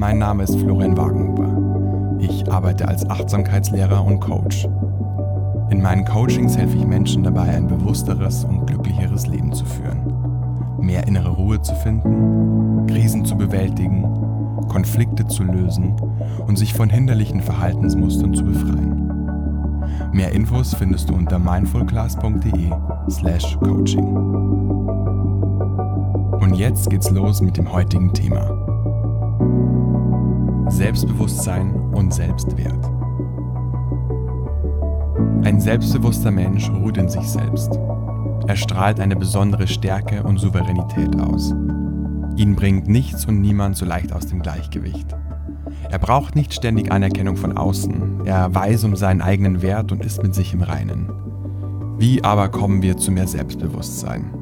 Mein Name ist Florian Wagenhuber. Ich arbeite als Achtsamkeitslehrer und Coach. In meinen Coachings helfe ich Menschen dabei, ein bewussteres und glücklicheres Leben zu führen. Mehr innere Ruhe zu finden, Krisen zu bewältigen, Konflikte zu lösen und sich von hinderlichen Verhaltensmustern zu befreien. Mehr Infos findest du unter mindfulclass.de/slash coaching. Und jetzt geht's los mit dem heutigen Thema. Selbstbewusstsein und Selbstwert. Ein selbstbewusster Mensch ruht in sich selbst. Er strahlt eine besondere Stärke und Souveränität aus. Ihn bringt nichts und niemand so leicht aus dem Gleichgewicht. Er braucht nicht ständig Anerkennung von außen. Er weiß um seinen eigenen Wert und ist mit sich im Reinen. Wie aber kommen wir zu mehr Selbstbewusstsein?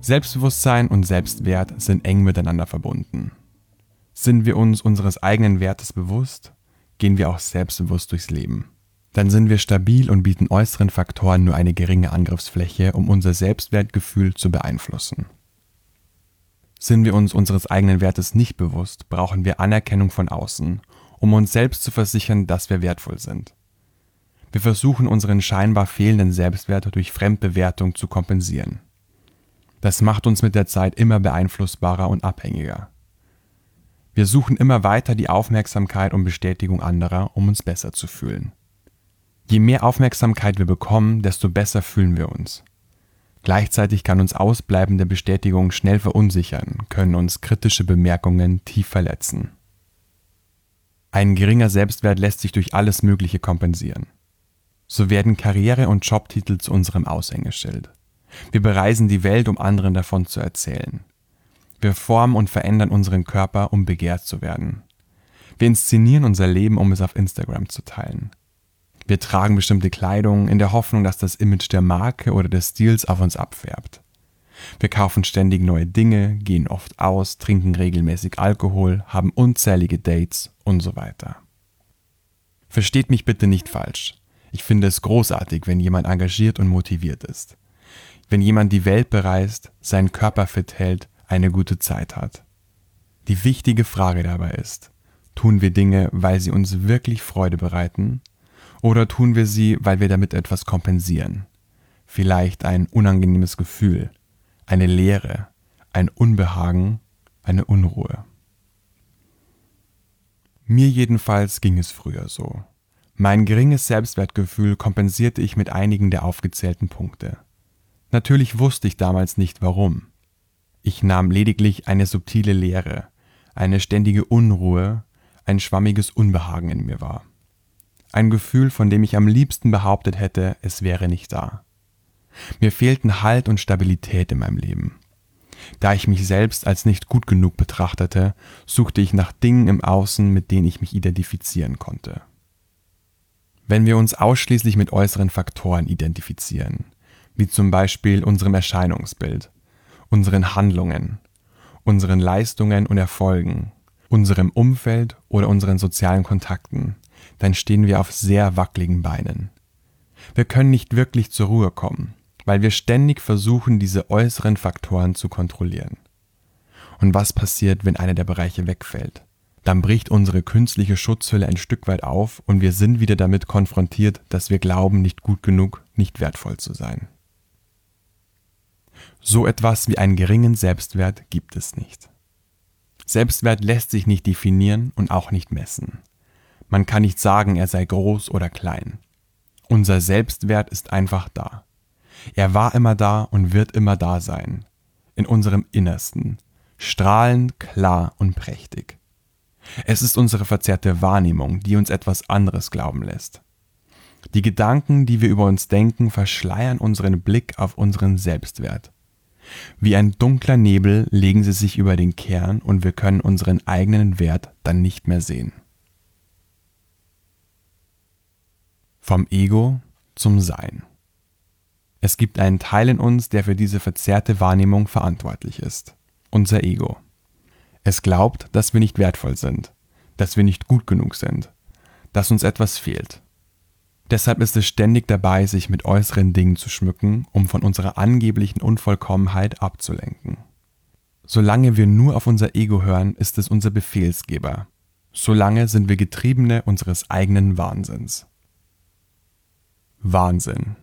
Selbstbewusstsein und Selbstwert sind eng miteinander verbunden. Sind wir uns unseres eigenen Wertes bewusst, gehen wir auch selbstbewusst durchs Leben. Dann sind wir stabil und bieten äußeren Faktoren nur eine geringe Angriffsfläche, um unser Selbstwertgefühl zu beeinflussen. Sind wir uns unseres eigenen Wertes nicht bewusst, brauchen wir Anerkennung von außen, um uns selbst zu versichern, dass wir wertvoll sind. Wir versuchen unseren scheinbar fehlenden Selbstwert durch Fremdbewertung zu kompensieren. Das macht uns mit der Zeit immer beeinflussbarer und abhängiger. Wir suchen immer weiter die Aufmerksamkeit und Bestätigung anderer, um uns besser zu fühlen. Je mehr Aufmerksamkeit wir bekommen, desto besser fühlen wir uns. Gleichzeitig kann uns ausbleibende Bestätigung schnell verunsichern, können uns kritische Bemerkungen tief verletzen. Ein geringer Selbstwert lässt sich durch alles Mögliche kompensieren. So werden Karriere und Jobtitel zu unserem Aushängeschild. Wir bereisen die Welt, um anderen davon zu erzählen. Wir formen und verändern unseren Körper, um begehrt zu werden. Wir inszenieren unser Leben, um es auf Instagram zu teilen. Wir tragen bestimmte Kleidung in der Hoffnung, dass das Image der Marke oder des Stils auf uns abfärbt. Wir kaufen ständig neue Dinge, gehen oft aus, trinken regelmäßig Alkohol, haben unzählige Dates und so weiter. Versteht mich bitte nicht falsch. Ich finde es großartig, wenn jemand engagiert und motiviert ist. Wenn jemand die Welt bereist, seinen Körper fit hält, eine gute Zeit hat. Die wichtige Frage dabei ist, tun wir Dinge, weil sie uns wirklich Freude bereiten oder tun wir sie, weil wir damit etwas kompensieren? Vielleicht ein unangenehmes Gefühl, eine Leere, ein Unbehagen, eine Unruhe. Mir jedenfalls ging es früher so. Mein geringes Selbstwertgefühl kompensierte ich mit einigen der aufgezählten Punkte. Natürlich wusste ich damals nicht warum. Ich nahm lediglich eine subtile Leere, eine ständige Unruhe, ein schwammiges Unbehagen in mir wahr. Ein Gefühl, von dem ich am liebsten behauptet hätte, es wäre nicht da. Mir fehlten Halt und Stabilität in meinem Leben. Da ich mich selbst als nicht gut genug betrachtete, suchte ich nach Dingen im Außen, mit denen ich mich identifizieren konnte. Wenn wir uns ausschließlich mit äußeren Faktoren identifizieren, wie zum Beispiel unserem Erscheinungsbild, unseren Handlungen, unseren Leistungen und Erfolgen, unserem Umfeld oder unseren sozialen Kontakten, dann stehen wir auf sehr wackeligen Beinen. Wir können nicht wirklich zur Ruhe kommen, weil wir ständig versuchen, diese äußeren Faktoren zu kontrollieren. Und was passiert, wenn einer der Bereiche wegfällt? Dann bricht unsere künstliche Schutzhülle ein Stück weit auf und wir sind wieder damit konfrontiert, dass wir glauben, nicht gut genug, nicht wertvoll zu sein. So etwas wie einen geringen Selbstwert gibt es nicht. Selbstwert lässt sich nicht definieren und auch nicht messen. Man kann nicht sagen, er sei groß oder klein. Unser Selbstwert ist einfach da. Er war immer da und wird immer da sein. In unserem Innersten. Strahlend, klar und prächtig. Es ist unsere verzerrte Wahrnehmung, die uns etwas anderes glauben lässt. Die Gedanken, die wir über uns denken, verschleiern unseren Blick auf unseren Selbstwert. Wie ein dunkler Nebel legen sie sich über den Kern und wir können unseren eigenen Wert dann nicht mehr sehen. Vom Ego zum Sein. Es gibt einen Teil in uns, der für diese verzerrte Wahrnehmung verantwortlich ist. Unser Ego. Es glaubt, dass wir nicht wertvoll sind, dass wir nicht gut genug sind, dass uns etwas fehlt. Deshalb ist es ständig dabei, sich mit äußeren Dingen zu schmücken, um von unserer angeblichen Unvollkommenheit abzulenken. Solange wir nur auf unser Ego hören, ist es unser Befehlsgeber. Solange sind wir Getriebene unseres eigenen Wahnsinns. Wahnsinn.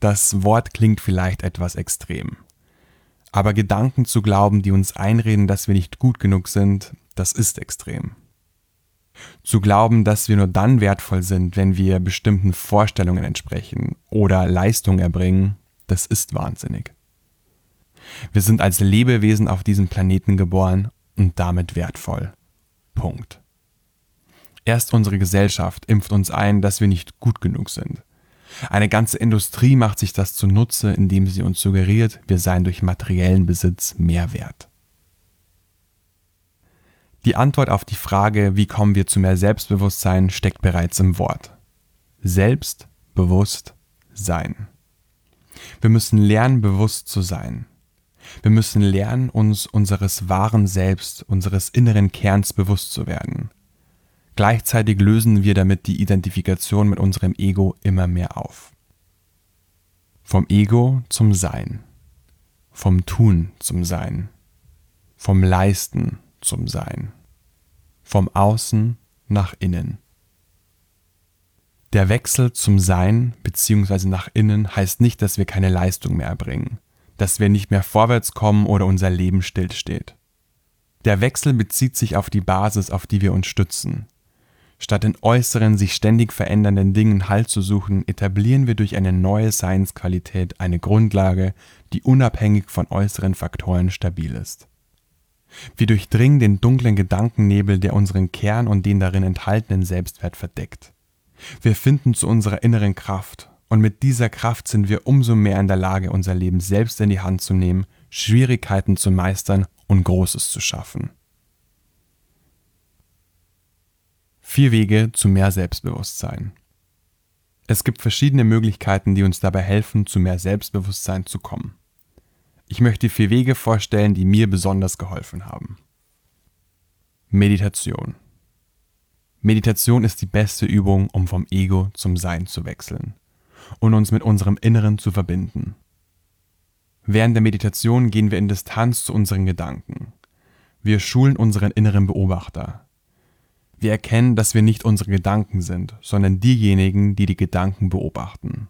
Das Wort klingt vielleicht etwas extrem. Aber Gedanken zu glauben, die uns einreden, dass wir nicht gut genug sind, das ist extrem. Zu glauben, dass wir nur dann wertvoll sind, wenn wir bestimmten Vorstellungen entsprechen oder Leistung erbringen, das ist wahnsinnig. Wir sind als Lebewesen auf diesem Planeten geboren und damit wertvoll. Punkt. Erst unsere Gesellschaft impft uns ein, dass wir nicht gut genug sind. Eine ganze Industrie macht sich das zunutze, indem sie uns suggeriert, wir seien durch materiellen Besitz mehr wert. Die Antwort auf die Frage, wie kommen wir zu mehr Selbstbewusstsein, steckt bereits im Wort. Selbstbewusst sein. Wir müssen lernen, bewusst zu sein. Wir müssen lernen, uns unseres wahren Selbst, unseres inneren Kerns bewusst zu werden. Gleichzeitig lösen wir damit die Identifikation mit unserem Ego immer mehr auf. Vom Ego zum Sein. Vom Tun zum Sein. Vom Leisten zum Sein. Vom Außen nach innen. Der Wechsel zum Sein bzw. nach innen heißt nicht, dass wir keine Leistung mehr erbringen dass wir nicht mehr vorwärts kommen oder unser Leben stillsteht. Der Wechsel bezieht sich auf die Basis, auf die wir uns stützen. Statt in äußeren, sich ständig verändernden Dingen Halt zu suchen, etablieren wir durch eine neue Seinsqualität eine Grundlage, die unabhängig von äußeren Faktoren stabil ist. Wir durchdringen den dunklen Gedankennebel, der unseren Kern und den darin enthaltenen Selbstwert verdeckt. Wir finden zu unserer inneren Kraft und mit dieser Kraft sind wir umso mehr in der Lage, unser Leben selbst in die Hand zu nehmen, Schwierigkeiten zu meistern und Großes zu schaffen. Vier Wege zu mehr Selbstbewusstsein. Es gibt verschiedene Möglichkeiten, die uns dabei helfen, zu mehr Selbstbewusstsein zu kommen. Ich möchte vier Wege vorstellen, die mir besonders geholfen haben. Meditation. Meditation ist die beste Übung, um vom Ego zum Sein zu wechseln und uns mit unserem Inneren zu verbinden. Während der Meditation gehen wir in Distanz zu unseren Gedanken. Wir schulen unseren inneren Beobachter. Wir erkennen, dass wir nicht unsere Gedanken sind, sondern diejenigen, die die Gedanken beobachten.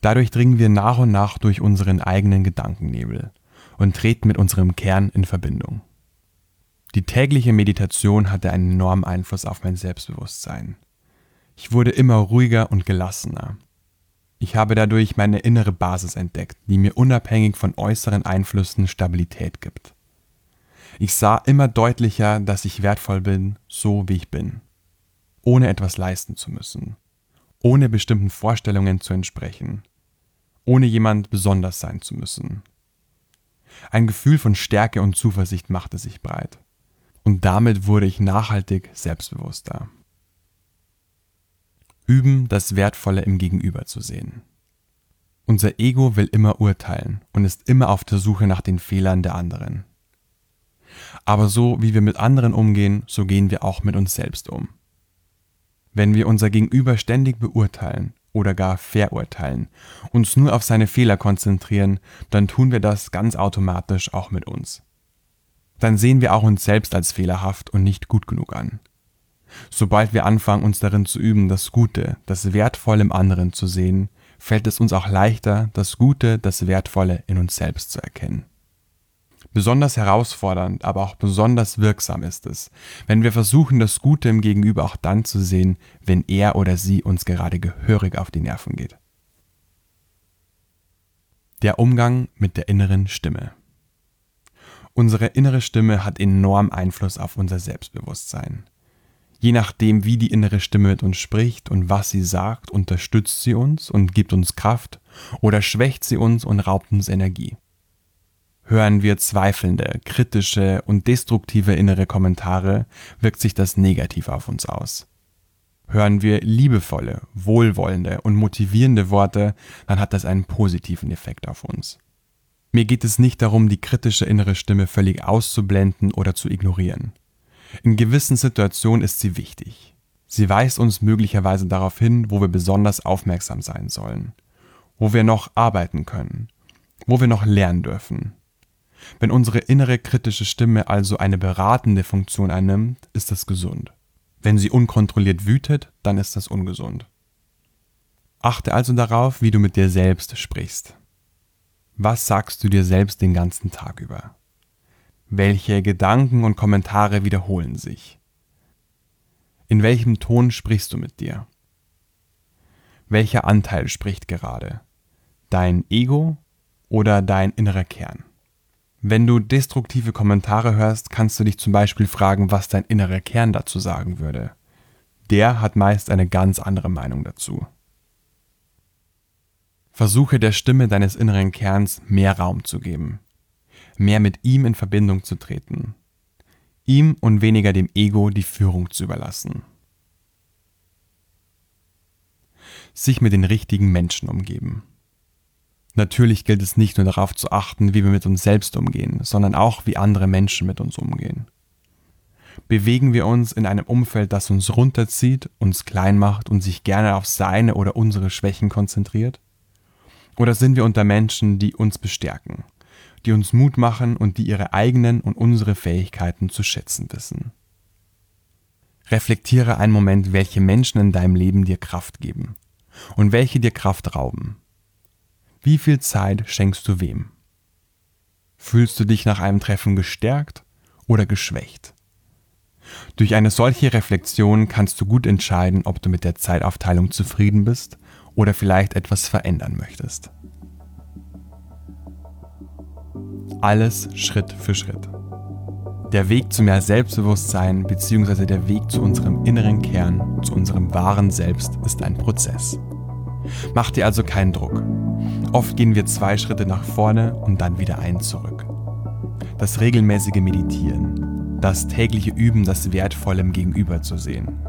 Dadurch dringen wir nach und nach durch unseren eigenen Gedankennebel und treten mit unserem Kern in Verbindung. Die tägliche Meditation hatte einen enormen Einfluss auf mein Selbstbewusstsein. Ich wurde immer ruhiger und gelassener. Ich habe dadurch meine innere Basis entdeckt, die mir unabhängig von äußeren Einflüssen Stabilität gibt. Ich sah immer deutlicher, dass ich wertvoll bin, so wie ich bin, ohne etwas leisten zu müssen, ohne bestimmten Vorstellungen zu entsprechen, ohne jemand besonders sein zu müssen. Ein Gefühl von Stärke und Zuversicht machte sich breit, und damit wurde ich nachhaltig selbstbewusster. Üben, das Wertvolle im Gegenüber zu sehen. Unser Ego will immer urteilen und ist immer auf der Suche nach den Fehlern der anderen. Aber so wie wir mit anderen umgehen, so gehen wir auch mit uns selbst um. Wenn wir unser Gegenüber ständig beurteilen oder gar verurteilen, uns nur auf seine Fehler konzentrieren, dann tun wir das ganz automatisch auch mit uns. Dann sehen wir auch uns selbst als fehlerhaft und nicht gut genug an. Sobald wir anfangen, uns darin zu üben, das Gute, das Wertvolle im anderen zu sehen, fällt es uns auch leichter, das Gute, das Wertvolle in uns selbst zu erkennen. Besonders herausfordernd, aber auch besonders wirksam ist es, wenn wir versuchen, das Gute im Gegenüber auch dann zu sehen, wenn er oder sie uns gerade gehörig auf die Nerven geht. Der Umgang mit der inneren Stimme. Unsere innere Stimme hat enorm Einfluss auf unser Selbstbewusstsein. Je nachdem, wie die innere Stimme mit uns spricht und was sie sagt, unterstützt sie uns und gibt uns Kraft oder schwächt sie uns und raubt uns Energie. Hören wir zweifelnde, kritische und destruktive innere Kommentare, wirkt sich das negativ auf uns aus. Hören wir liebevolle, wohlwollende und motivierende Worte, dann hat das einen positiven Effekt auf uns. Mir geht es nicht darum, die kritische innere Stimme völlig auszublenden oder zu ignorieren. In gewissen Situationen ist sie wichtig. Sie weist uns möglicherweise darauf hin, wo wir besonders aufmerksam sein sollen, wo wir noch arbeiten können, wo wir noch lernen dürfen. Wenn unsere innere kritische Stimme also eine beratende Funktion einnimmt, ist das gesund. Wenn sie unkontrolliert wütet, dann ist das ungesund. Achte also darauf, wie du mit dir selbst sprichst. Was sagst du dir selbst den ganzen Tag über? Welche Gedanken und Kommentare wiederholen sich? In welchem Ton sprichst du mit dir? Welcher Anteil spricht gerade? Dein Ego oder dein innerer Kern? Wenn du destruktive Kommentare hörst, kannst du dich zum Beispiel fragen, was dein innerer Kern dazu sagen würde. Der hat meist eine ganz andere Meinung dazu. Versuche der Stimme deines inneren Kerns mehr Raum zu geben, mehr mit ihm in Verbindung zu treten, ihm und weniger dem Ego die Führung zu überlassen. Sich mit den richtigen Menschen umgeben. Natürlich gilt es nicht nur darauf zu achten, wie wir mit uns selbst umgehen, sondern auch, wie andere Menschen mit uns umgehen. Bewegen wir uns in einem Umfeld, das uns runterzieht, uns klein macht und sich gerne auf seine oder unsere Schwächen konzentriert? Oder sind wir unter Menschen, die uns bestärken, die uns Mut machen und die ihre eigenen und unsere Fähigkeiten zu schätzen wissen. Reflektiere einen Moment, welche Menschen in deinem Leben dir Kraft geben und welche dir Kraft rauben. Wie viel Zeit schenkst du wem? Fühlst du dich nach einem Treffen gestärkt oder geschwächt? Durch eine solche Reflexion kannst du gut entscheiden, ob du mit der Zeitaufteilung zufrieden bist oder vielleicht etwas verändern möchtest. Alles Schritt für Schritt. Der Weg zu mehr Selbstbewusstsein bzw. der Weg zu unserem inneren Kern, zu unserem wahren Selbst ist ein Prozess. Mach dir also keinen Druck. Oft gehen wir zwei Schritte nach vorne und dann wieder einen zurück. Das regelmäßige Meditieren, das tägliche Üben, das Wertvolle im Gegenüber zu sehen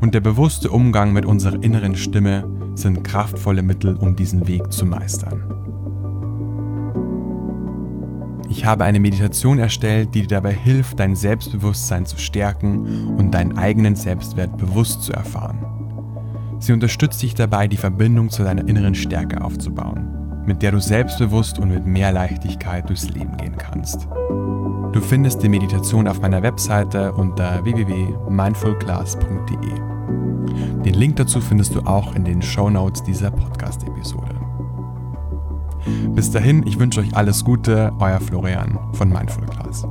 und der bewusste Umgang mit unserer inneren Stimme sind kraftvolle Mittel, um diesen Weg zu meistern. Ich habe eine Meditation erstellt, die dir dabei hilft, dein Selbstbewusstsein zu stärken und deinen eigenen Selbstwert bewusst zu erfahren. Sie unterstützt dich dabei, die Verbindung zu deiner inneren Stärke aufzubauen, mit der du selbstbewusst und mit mehr Leichtigkeit durchs Leben gehen kannst. Du findest die Meditation auf meiner Webseite unter www.mindfulclass.de. Den Link dazu findest du auch in den Show Notes dieser Podcast-Episode. Bis dahin, ich wünsche euch alles Gute, euer Florian von Mindful Class.